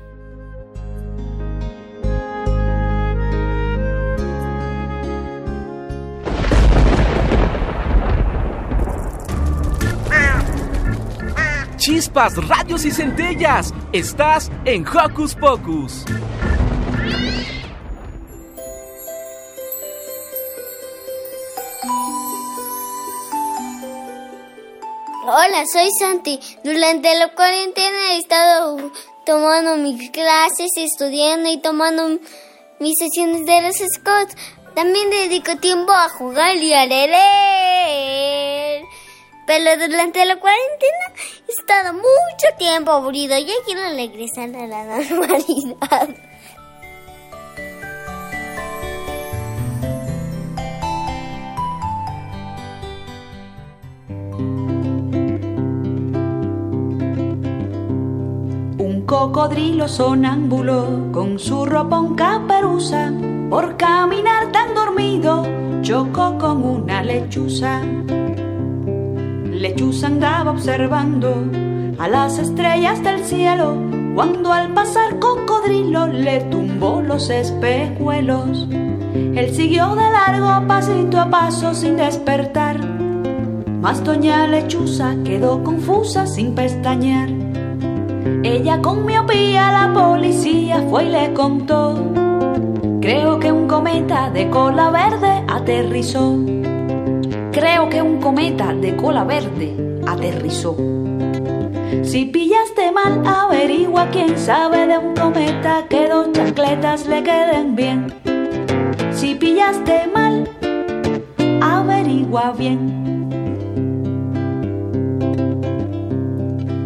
Chispas, radios y centellas. Estás en Hocus Pocus. Hola, soy Santi. Durante la cuarentena he estado tomando mis clases, estudiando y tomando mis sesiones de los Scouts. También dedico tiempo a jugar y a leer pero durante la cuarentena he estado mucho tiempo aburrido. Ya quiero regresar a la normalidad. Un cocodrilo sonámbulo con su ropón caperuza, por caminar tan dormido chocó con una lechuza. Lechuza andaba observando a las estrellas del cielo, cuando al pasar cocodrilo le tumbó los espejuelos. Él siguió de largo pasito a paso sin despertar, mas doña Lechuza quedó confusa sin pestañear. Ella con miopía la policía fue y le contó. Creo que un cometa de cola verde aterrizó. Creo que un cometa de cola verde aterrizó. Si pillaste mal, averigua quién sabe de un cometa que dos chancletas le queden bien. Si pillaste mal, averigua bien.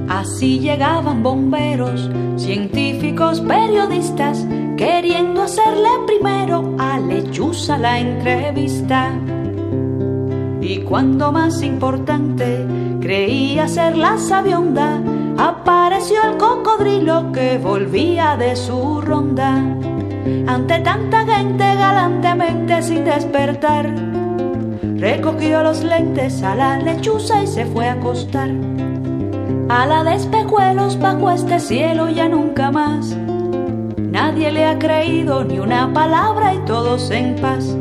Así llegaban bomberos, científicos, periodistas, queriendo hacerle primero a Lechuza la entrevista. Y cuando más importante creía ser la sabionda, apareció el cocodrilo que volvía de su ronda. Ante tanta gente galantemente sin despertar, recogió los lentes a la lechuza y se fue a acostar. A la de espejuelos bajo este cielo ya nunca más. Nadie le ha creído ni una palabra y todos en paz.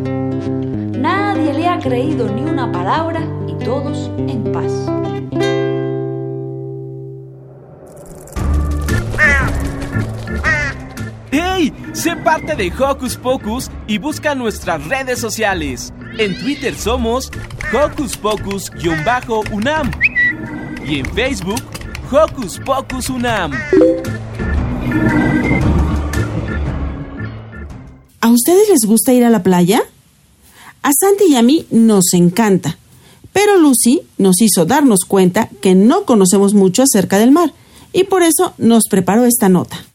Nadie le ha creído ni una palabra y todos en paz. ¡Hey! Sé parte de Hocus Pocus y busca nuestras redes sociales. En Twitter somos Hocus Pocus-UNAM y en Facebook Hocus Pocus UNAM. ¿A ustedes les gusta ir a la playa? A Santi y a mí nos encanta, pero Lucy nos hizo darnos cuenta que no conocemos mucho acerca del mar y por eso nos preparó esta nota.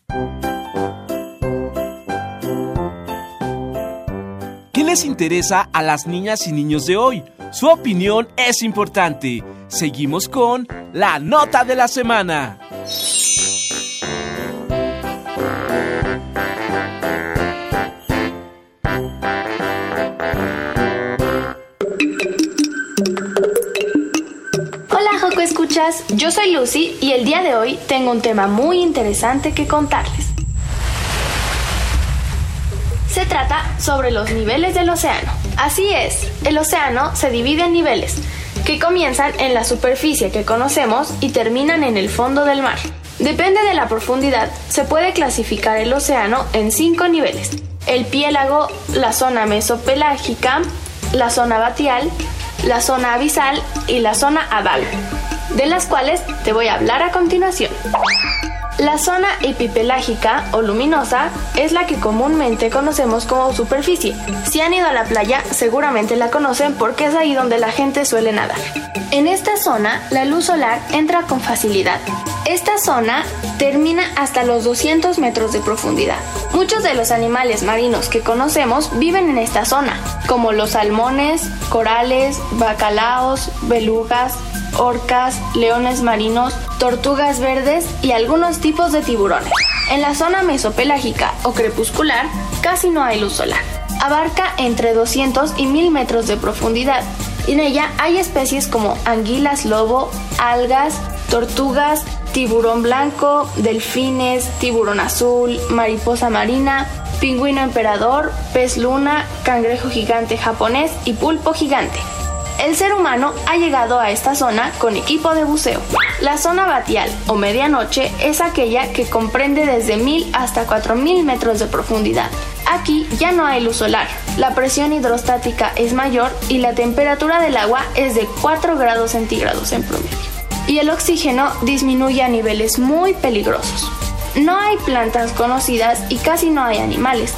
¿Qué les interesa a las niñas y niños de hoy? Su opinión es importante. Seguimos con la nota de la semana. Yo soy Lucy y el día de hoy tengo un tema muy interesante que contarles. Se trata sobre los niveles del océano. Así es, el océano se divide en niveles, que comienzan en la superficie que conocemos y terminan en el fondo del mar. Depende de la profundidad, se puede clasificar el océano en cinco niveles. El piélago, la zona mesopelágica, la zona batial, la zona abisal y la zona adal, de las cuales te voy a hablar a continuación. La zona epipelágica o luminosa es la que comúnmente conocemos como superficie. Si han ido a la playa, seguramente la conocen porque es ahí donde la gente suele nadar. En esta zona, la luz solar entra con facilidad. Esta zona termina hasta los 200 metros de profundidad. Muchos de los animales marinos que conocemos viven en esta zona, como los salmones, corales, bacalaos, belugas, orcas, leones marinos, tortugas verdes y algunos tipos de tiburones. En la zona mesopelágica o crepuscular casi no hay luz solar. Abarca entre 200 y 1000 metros de profundidad. En ella hay especies como anguilas lobo, algas, tortugas, tiburón blanco, delfines, tiburón azul, mariposa marina, pingüino emperador, pez luna, cangrejo gigante japonés y pulpo gigante. El ser humano ha llegado a esta zona con equipo de buceo. La zona batial o medianoche es aquella que comprende desde 1000 hasta 4000 metros de profundidad. Aquí ya no hay luz solar, la presión hidrostática es mayor y la temperatura del agua es de 4 grados centígrados en promedio. Y el oxígeno disminuye a niveles muy peligrosos. No hay plantas conocidas y casi no hay animales,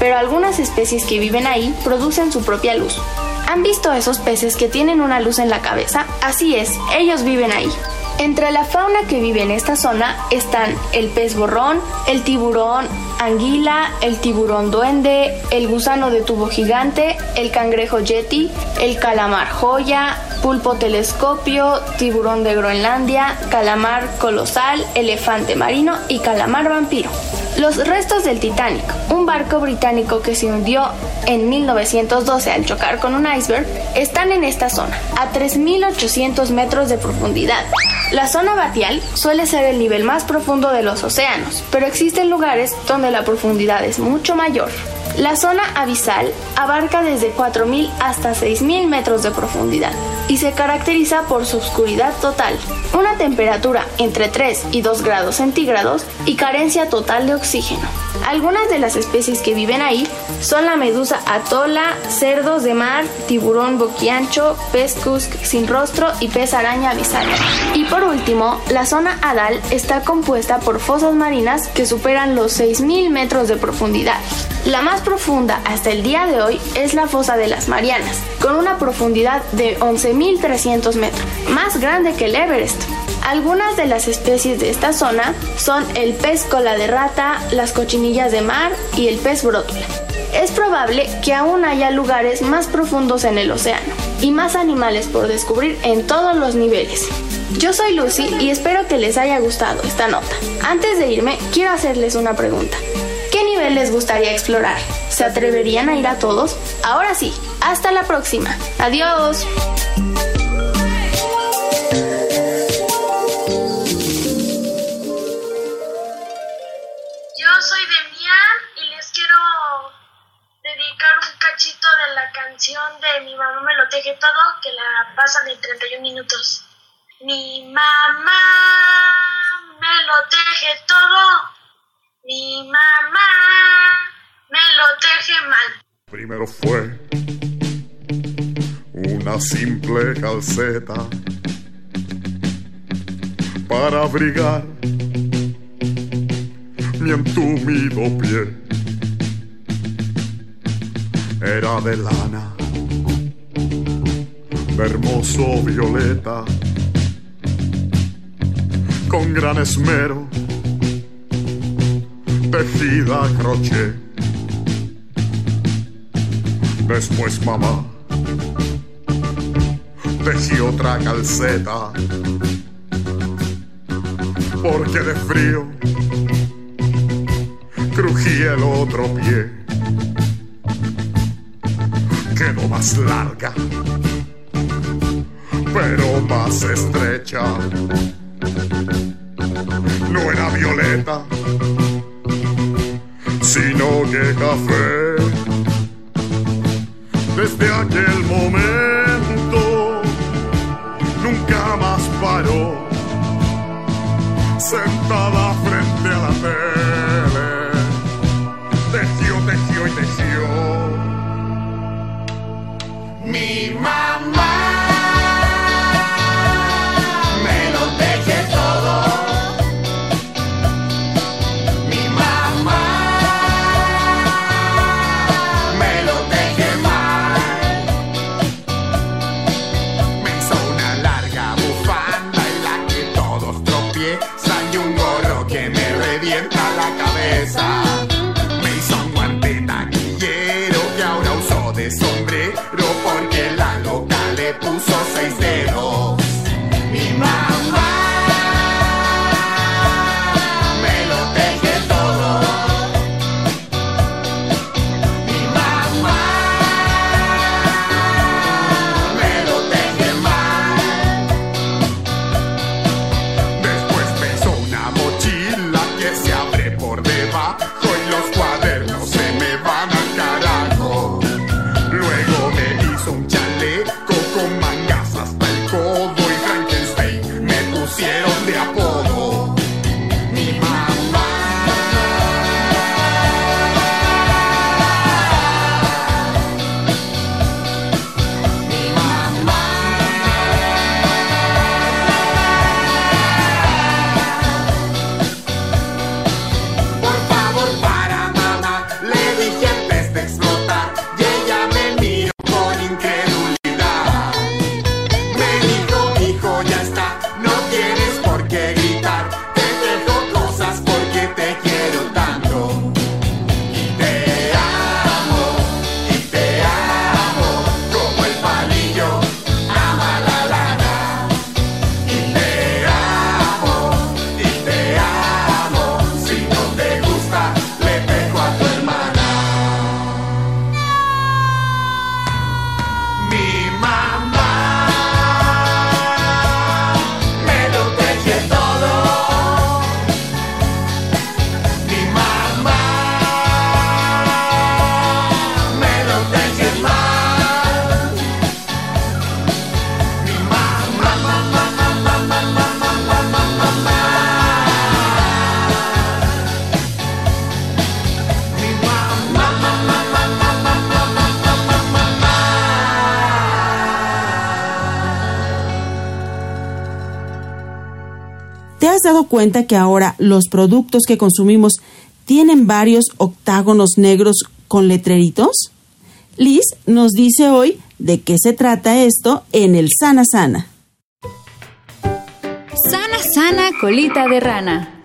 pero algunas especies que viven ahí producen su propia luz. ¿Han visto esos peces que tienen una luz en la cabeza? Así es, ellos viven ahí. Entre la fauna que vive en esta zona están el pez borrón, el tiburón anguila, el tiburón duende, el gusano de tubo gigante, el cangrejo yeti, el calamar joya, pulpo telescopio, tiburón de Groenlandia, calamar colosal, elefante marino y calamar vampiro. Los restos del Titanic, un barco británico que se hundió en 1912 al chocar con un iceberg, están en esta zona, a 3.800 metros de profundidad. La zona batial suele ser el nivel más profundo de los océanos, pero existen lugares donde la profundidad es mucho mayor. La zona abisal abarca desde 4.000 hasta 6.000 metros de profundidad y se caracteriza por su oscuridad total, una temperatura entre 3 y 2 grados centígrados y carencia total de oxígeno. Algunas de las especies que viven ahí son la medusa atola, cerdos de mar, tiburón boquiancho, pez cusc sin rostro y pez araña abisal. Y por último, la zona adal está compuesta por fosas marinas que superan los 6.000 metros de profundidad. La más profunda hasta el día de hoy es la fosa de las Marianas, con una profundidad de 11.300 metros, más grande que el Everest. Algunas de las especies de esta zona son el pez cola de rata, las cochinillas de mar y el pez brótula. Es probable que aún haya lugares más profundos en el océano y más animales por descubrir en todos los niveles. Yo soy Lucy y espero que les haya gustado esta nota. Antes de irme, quiero hacerles una pregunta. ¿Qué nivel les gustaría explorar? ¿Se atreverían a ir a todos? Ahora sí, hasta la próxima. Adiós. De Mi mamá me lo teje todo, que la pasan en 31 minutos. Mi mamá me lo teje todo, mi mamá me lo teje mal. Primero fue una simple calceta para abrigar mi entumido pie. Era de lana, de hermoso violeta, con gran esmero, tejida a crochet. Después mamá tejí otra calceta, porque de frío crujía el otro pie. Más larga, pero más estrecha. No era violeta, sino que café. Desde aquel momento nunca más paró, sentada frente a la tele, Mi mamá me ¿Te has dado cuenta que ahora los productos que consumimos tienen varios octágonos negros con letreritos? Liz nos dice hoy de qué se trata esto en el Sana Sana. Sana Sana Colita de Rana.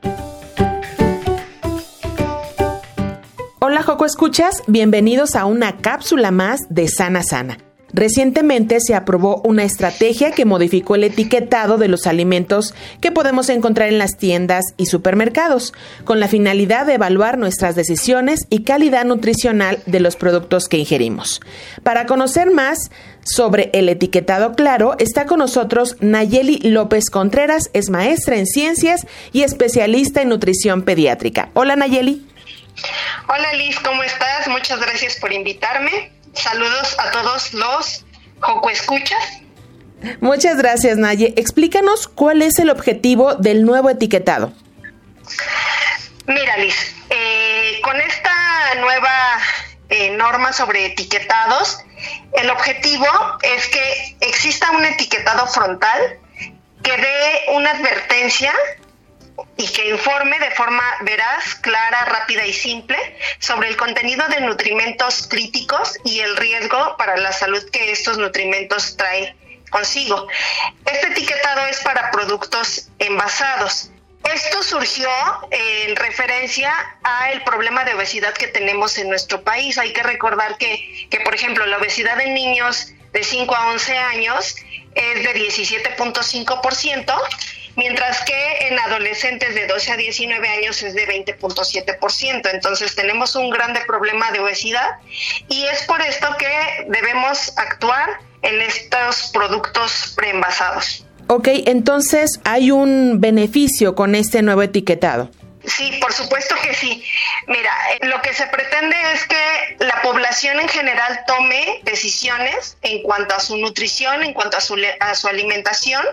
Hola Joco Escuchas, bienvenidos a una cápsula más de Sana Sana. Recientemente se aprobó una estrategia que modificó el etiquetado de los alimentos que podemos encontrar en las tiendas y supermercados, con la finalidad de evaluar nuestras decisiones y calidad nutricional de los productos que ingerimos. Para conocer más sobre el etiquetado claro, está con nosotros Nayeli López Contreras, es maestra en ciencias y especialista en nutrición pediátrica. Hola Nayeli. Hola Liz, ¿cómo estás? Muchas gracias por invitarme. Saludos a todos los Joco Escuchas. Muchas gracias, Naye. Explícanos cuál es el objetivo del nuevo etiquetado. Mira, Liz, eh, con esta nueva eh, norma sobre etiquetados, el objetivo es que exista un etiquetado frontal que dé una advertencia y que informe de forma veraz, clara, rápida y simple sobre el contenido de nutrimentos críticos y el riesgo para la salud que estos nutrimentos traen consigo. Este etiquetado es para productos envasados. Esto surgió en referencia al problema de obesidad que tenemos en nuestro país. Hay que recordar que, que por ejemplo, la obesidad en niños de 5 a 11 años es de 17.5% mientras que en adolescentes de 12 a 19 años es de 20.7%. Entonces tenemos un grande problema de obesidad y es por esto que debemos actuar en estos productos preenvasados. Ok, entonces hay un beneficio con este nuevo etiquetado. Sí, por supuesto que sí. Mira, lo que se pretende es que la población en general tome decisiones en cuanto a su nutrición, en cuanto a su, a su alimentación,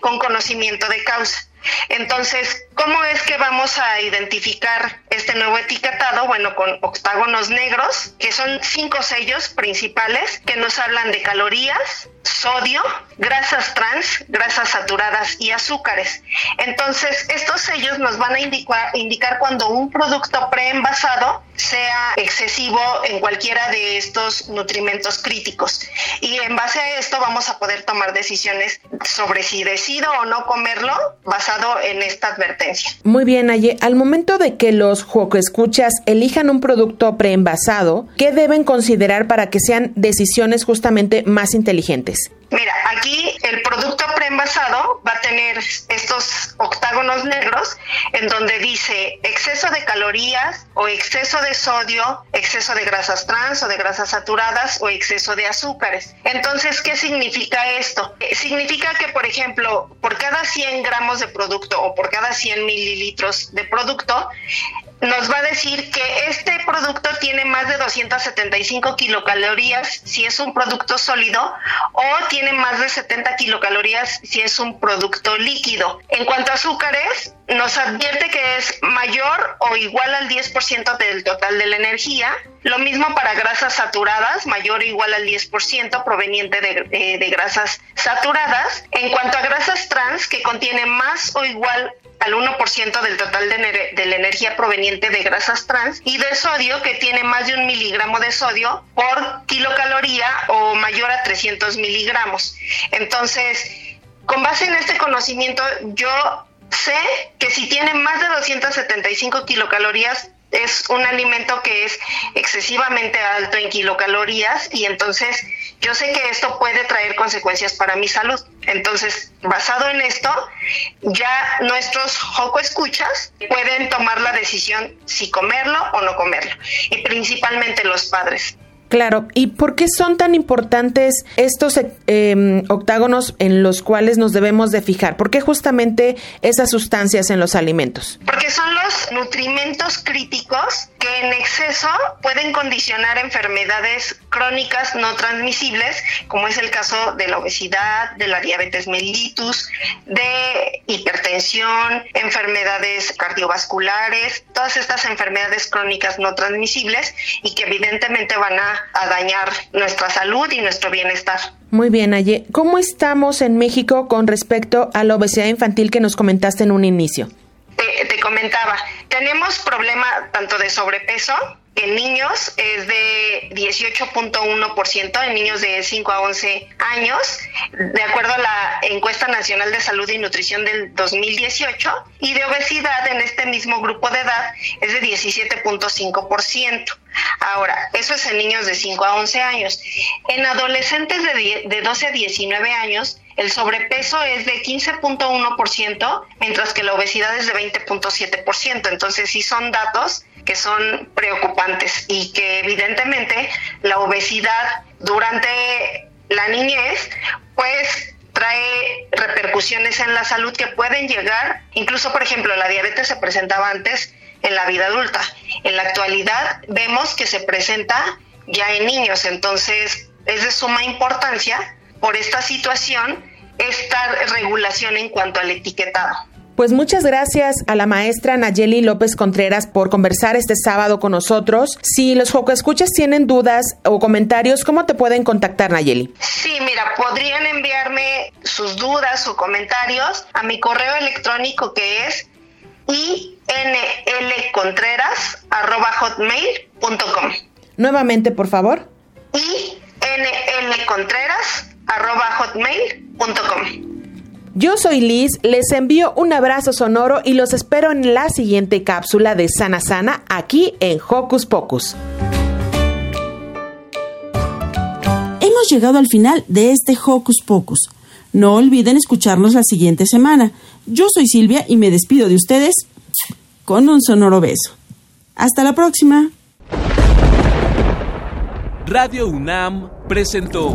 con conocimiento de causa. Entonces, ¿cómo es que vamos a identificar este nuevo etiquetado? Bueno, con octágonos negros, que son cinco sellos principales que nos hablan de calorías, sodio, grasas trans, grasas saturadas y azúcares. Entonces, estos sellos nos van a indicar, indicar cuando un producto preenvasado sea excesivo en cualquiera de estos nutrimentos críticos. Y en base a esto vamos a poder tomar decisiones sobre si decido o no comerlo basado en esta advertencia. Muy bien, Aye. Al momento de que los escuchas elijan un producto preenvasado, ¿qué deben considerar para que sean decisiones justamente más inteligentes? Mira, aquí el producto preenvasado va a tener estos octágonos negros en donde dice exceso de calorías o exceso de sodio, exceso de grasas trans o de grasas saturadas o exceso de azúcares. Entonces, ¿qué significa esto? Eh, significa que, por ejemplo, por cada 100 gramos de producto o por cada 100 mililitros de producto, nos va a decir que este producto tiene más de 275 kilocalorías si es un producto sólido o tiene más de 70 kilocalorías si es un producto líquido. En cuanto a azúcares, nos advierte que es mayor o igual al 10% del total de la energía. Lo mismo para grasas saturadas, mayor o igual al 10% proveniente de, eh, de grasas saturadas. En cuanto a grasas trans, que contienen más o igual al 1% del total de, la energía proveniente de grasas trans y de sodio que tiene más de un miligramo de sodio por kilocaloría o mayor a 300 miligramos. Entonces, con base en este conocimiento, yo sé que si tiene más de 275 kilocalorías, es un alimento que es excesivamente alto en kilocalorías y entonces yo sé que esto puede traer consecuencias para mi salud. Entonces, basado en esto, ya nuestros joco escuchas pueden tomar la decisión si comerlo o no comerlo y principalmente los padres. Claro, ¿y por qué son tan importantes estos eh, octágonos en los cuales nos debemos de fijar? ¿Por qué justamente esas sustancias en los alimentos? Porque son los nutrimentos críticos que en exceso pueden condicionar enfermedades crónicas no transmisibles, como es el caso de la obesidad, de la diabetes mellitus, de hipertensión, enfermedades cardiovasculares, todas estas enfermedades crónicas no transmisibles y que evidentemente van a a dañar nuestra salud y nuestro bienestar. Muy bien, Aye. ¿Cómo estamos en México con respecto a la obesidad infantil que nos comentaste en un inicio? Te, te comentaba, tenemos problema tanto de sobrepeso en niños es de 18.1%, en niños de 5 a 11 años, de acuerdo a la encuesta nacional de salud y nutrición del 2018, y de obesidad en este mismo grupo de edad es de 17.5%. Ahora, eso es en niños de 5 a 11 años. En adolescentes de, de 12 a 19 años, el sobrepeso es de 15.1%, mientras que la obesidad es de 20.7%. Entonces, sí son datos que son preocupantes y que evidentemente la obesidad durante la niñez, pues trae repercusiones en la salud que pueden llegar, incluso por ejemplo la diabetes se presentaba antes en la vida adulta. En la actualidad vemos que se presenta ya en niños, entonces es de suma importancia por esta situación esta regulación en cuanto al etiquetado. Pues muchas gracias a la maestra Nayeli López Contreras por conversar este sábado con nosotros. Si los Escuchas tienen dudas o comentarios, ¿cómo te pueden contactar, Nayeli? Sí, mira, podrían enviarme sus dudas o comentarios a mi correo electrónico que es inlcontreras.hotmail.com. Nuevamente, por favor. inlcontreras.hotmail.com. Yo soy Liz, les envío un abrazo sonoro y los espero en la siguiente cápsula de Sana Sana aquí en Hocus Pocus. Hemos llegado al final de este Hocus Pocus. No olviden escucharnos la siguiente semana. Yo soy Silvia y me despido de ustedes con un sonoro beso. Hasta la próxima. Radio UNAM presentó